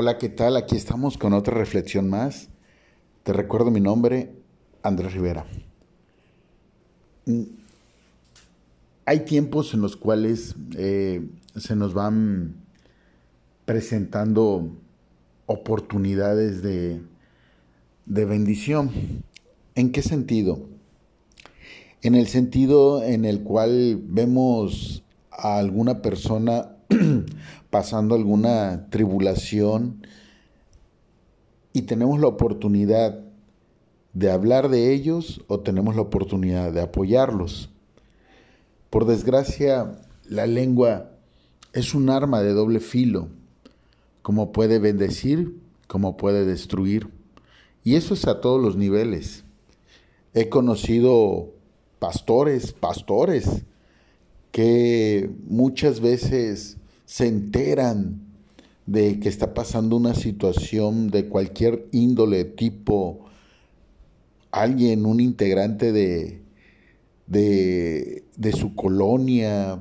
Hola, ¿qué tal? Aquí estamos con otra reflexión más. Te recuerdo mi nombre, Andrés Rivera. Mm, hay tiempos en los cuales eh, se nos van presentando oportunidades de, de bendición. ¿En qué sentido? En el sentido en el cual vemos a alguna persona pasando alguna tribulación y tenemos la oportunidad de hablar de ellos o tenemos la oportunidad de apoyarlos. Por desgracia, la lengua es un arma de doble filo, como puede bendecir, como puede destruir. Y eso es a todos los niveles. He conocido pastores, pastores, que muchas veces se enteran de que está pasando una situación de cualquier índole, tipo alguien, un integrante de, de, su colonia,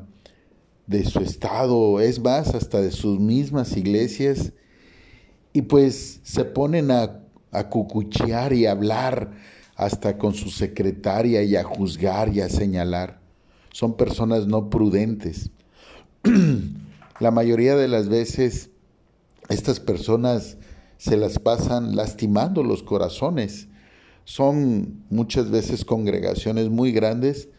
de su estado, es más, hasta de sus mismas iglesias, y pues se ponen a, a cucuchear y a hablar hasta con su secretaria y a juzgar y a señalar. Son personas no prudentes. La mayoría de las veces estas personas se las pasan lastimando los corazones. Son muchas veces congregaciones muy grandes,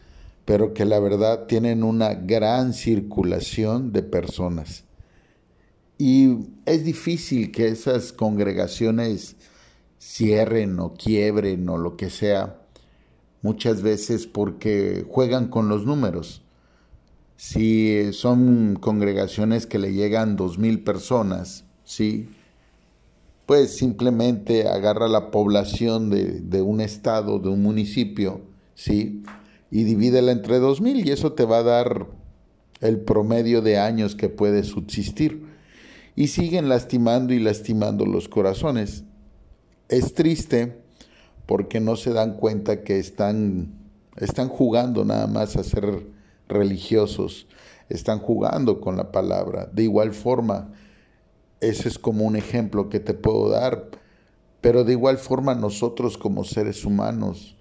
pero que la verdad tienen una gran circulación de personas. Y es difícil que esas congregaciones cierren o quiebren o lo que sea, muchas veces porque juegan con los números. Si son congregaciones que le llegan dos mil personas, sí, pues simplemente agarra la población de, de, un estado, de un municipio, sí, y divídela entre dos mil y eso te va a dar el promedio de años que puede subsistir. Y siguen lastimando y lastimando los corazones. Es triste porque no se dan cuenta que están, están jugando nada más a ser religiosos están jugando con la palabra. De igual forma, ese es como un ejemplo que te puedo dar, pero de igual forma nosotros como seres humanos,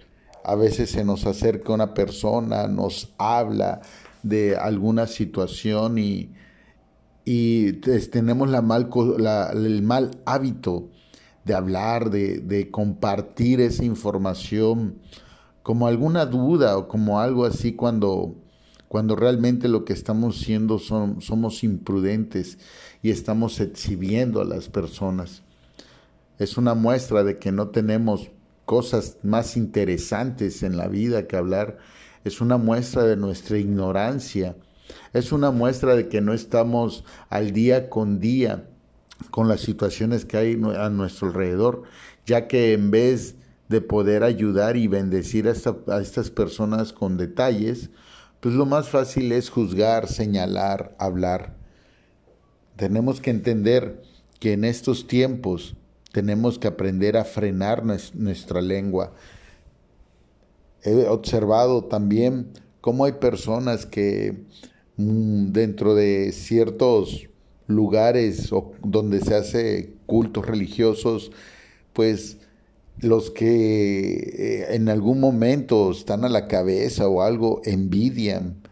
a veces se nos acerca una persona, nos habla de alguna situación y, y tenemos la mal, el mal hábito de hablar, de, de compartir esa información como alguna duda o como algo así cuando cuando realmente lo que estamos siendo son, somos imprudentes y estamos exhibiendo a las personas. Es una muestra de que no tenemos cosas más interesantes en la vida que hablar. Es una muestra de nuestra ignorancia. Es una muestra de que no estamos al día con día con las situaciones que hay a nuestro alrededor, ya que en vez de poder ayudar y bendecir a, a estas personas con detalles, pues lo más fácil es juzgar, señalar, hablar. Tenemos que entender que en estos tiempos tenemos que aprender a frenar nuestra lengua. He observado también cómo hay personas que mm, dentro de ciertos lugares donde se hace cultos religiosos, pues los que eh, en algún momento están a la cabeza o algo envidian,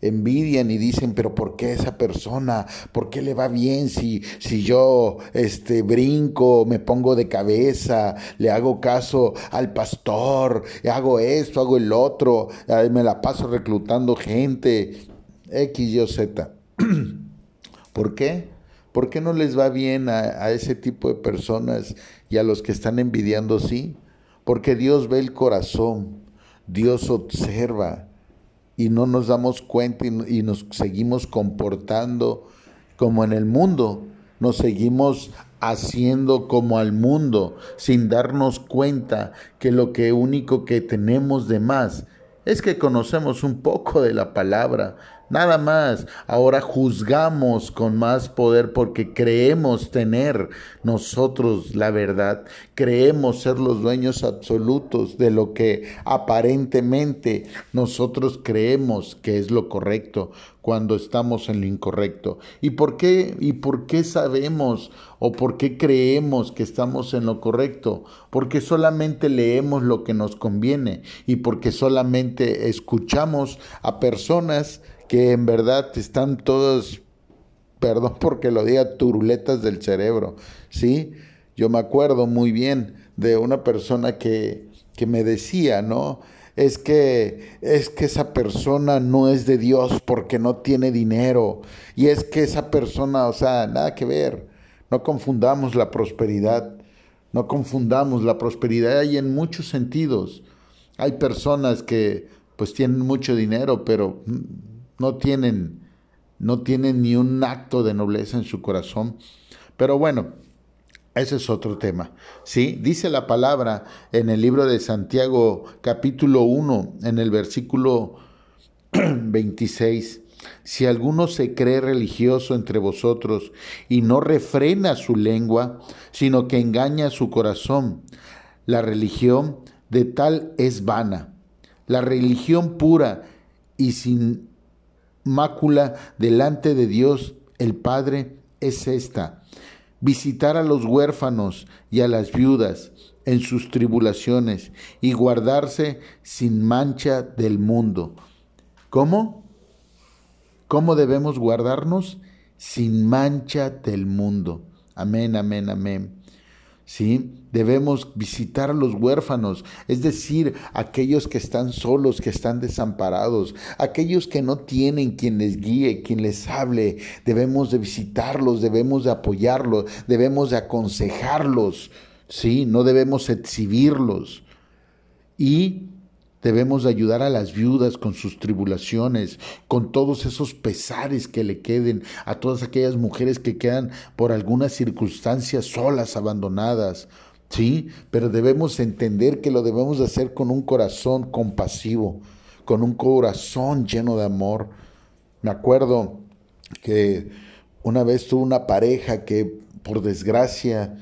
envidian y dicen, pero ¿por qué esa persona? ¿Por qué le va bien si, si yo este, brinco, me pongo de cabeza, le hago caso al pastor, hago esto, hago el otro, me la paso reclutando gente, X, Y Z? ¿Por qué? ¿Por qué no les va bien a, ese tipo de personas y a los que están envidiando sí? Porque Dios ve el corazón, Dios observa y no nos damos cuenta y, nos seguimos comportando como en el mundo, nos seguimos haciendo como al mundo sin darnos cuenta que lo único que tenemos de más es que conocemos un poco de la palabra, Nada más. Ahora juzgamos con más poder porque creemos tener nosotros la verdad. Creemos ser los dueños absolutos de lo que aparentemente nosotros creemos que es lo correcto cuando estamos en lo incorrecto. ¿Y por qué? ¿Y por qué sabemos o por qué creemos que estamos en lo correcto? Porque solamente leemos lo que nos conviene y porque solamente escuchamos a personas que en verdad están todas, perdón porque lo diga, turuletas del cerebro, ¿sí? Yo me acuerdo muy bien de una persona que, que me decía, ¿no? Es que, es que esa persona no es de Dios porque no tiene dinero. Y es que esa persona, o sea, nada que ver. No confundamos la prosperidad. No confundamos la prosperidad y en muchos sentidos. Hay personas que pues tienen mucho dinero, pero no tienen, no ni un acto de nobleza en su corazón. Pero bueno, ese es otro tema. ¿sí? Dice la palabra en el libro de Santiago capítulo 1, en el versículo 26. Si alguno se cree religioso entre vosotros y no refrena su lengua, sino que engaña su corazón, la religión de tal es vana. La religión pura y sin mácula delante de Dios el Padre es esta, visitar a los huérfanos y a las viudas en sus tribulaciones y guardarse sin mancha del mundo. ¿Cómo? ¿Cómo debemos guardarnos? Sin mancha del mundo. Amén, amén, amén. ¿Sí? Debemos visitar a los huérfanos, es decir, aquellos que están solos, que están desamparados, aquellos que no tienen quien les guíe, quien les hable. Debemos de visitarlos, debemos de apoyarlos, debemos de aconsejarlos, ¿sí? No debemos exhibirlos. Y Debemos de ayudar a las viudas con sus tribulaciones, con todos esos pesares que le queden, a todas aquellas mujeres que quedan por algunas circunstancias solas, abandonadas. Sí, pero debemos entender que lo debemos de hacer con un corazón compasivo, con un corazón lleno de amor. Me acuerdo que una vez tuve una pareja que por desgracia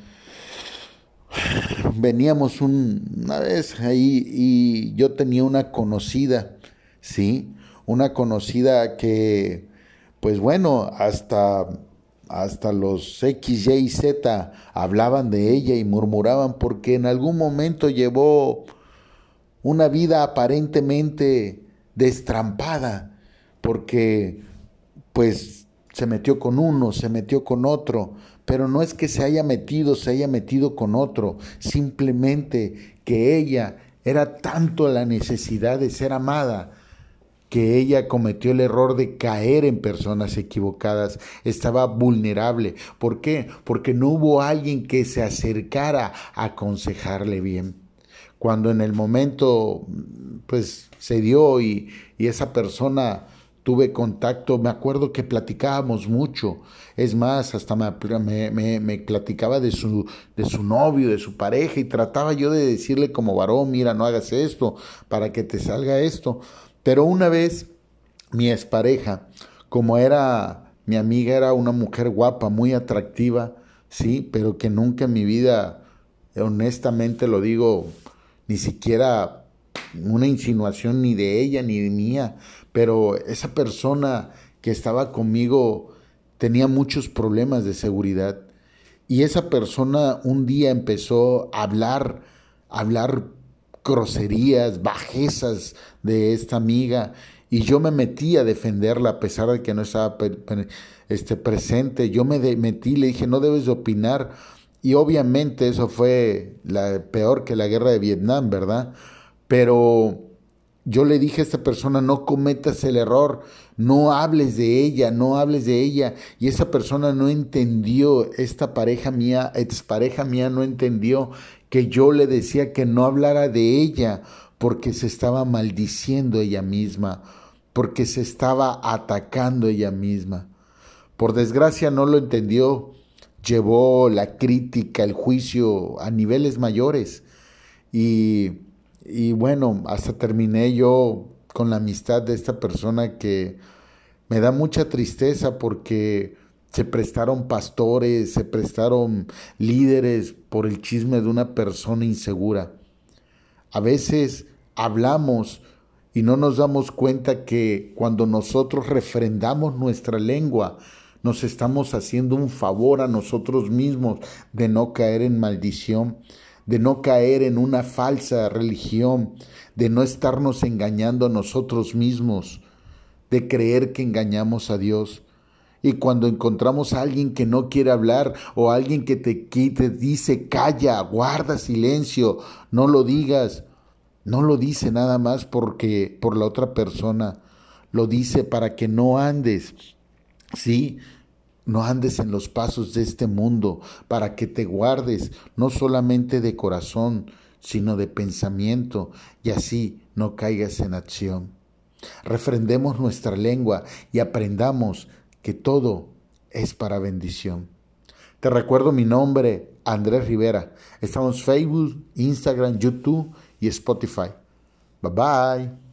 veníamos una vez ahí y yo tenía una conocida, ¿sí? Una conocida que, pues bueno, hasta, hasta los X, Y y Z hablaban de ella y murmuraban porque en algún momento llevó una vida aparentemente destrampada, porque pues se metió con uno, se metió con otro, pero no es que se haya metido, se haya metido con otro, simplemente que ella era tanto la necesidad de ser amada que ella cometió el error de caer en personas equivocadas, estaba vulnerable. ¿Por qué? Porque no hubo alguien que se acercara a aconsejarle bien. Cuando en el momento pues se dio y, y esa persona tuve contacto, me acuerdo que platicábamos mucho, es más, hasta me, me, platicaba de su, de su novio, de su pareja, y trataba yo de decirle como varón, mira, no hagas esto, para que te salga esto. Pero una vez mi expareja, como era mi amiga, era una mujer guapa, muy atractiva, sí, pero que nunca en mi vida, honestamente lo digo, ni siquiera una insinuación ni de ella ni de mía, pero esa persona que estaba conmigo tenía muchos problemas de seguridad y esa persona un día empezó a hablar, a hablar groserías, bajezas de esta amiga y yo me metí a defenderla a pesar de que no estaba este, presente. Yo me metí, le dije, no debes de opinar. Y obviamente eso fue la, peor que la guerra de Vietnam, ¿verdad? Pero yo le dije a esta persona, no cometas el error, no hables de ella, no hables de ella. Y esa persona no entendió, esta pareja mía, expareja mía no entendió que yo le decía que no hablara de ella porque se estaba maldiciendo ella misma, porque se estaba atacando ella misma. Por desgracia no lo entendió, llevó la crítica, el juicio a niveles mayores y y bueno, hasta terminé yo con la amistad de esta persona que Me da mucha tristeza porque se prestaron pastores, se prestaron líderes por el chisme de una persona insegura. A veces hablamos y no nos damos cuenta que cuando nosotros refrendamos nuestra lengua, nos estamos haciendo un favor a nosotros mismos de no caer en maldición, de no caer en una falsa religión, de no estarnos engañando a nosotros mismos, de creer que engañamos a Dios. Y cuando encontramos a alguien que no quiere hablar o alguien que te, quite, dice, calla, guarda silencio, no lo digas, no lo dice nada más porque por la otra persona, lo dice para que no andes, sí, no andes en los pasos de este mundo, para que te guardes no solamente de corazón, sino de pensamiento, y así no caigas en acción. Refrendemos nuestra lengua y aprendamos que todo es para bendición. Te recuerdo mi nombre, Andrés Rivera. Estamos en Facebook, Instagram, YouTube y Spotify. Bye bye.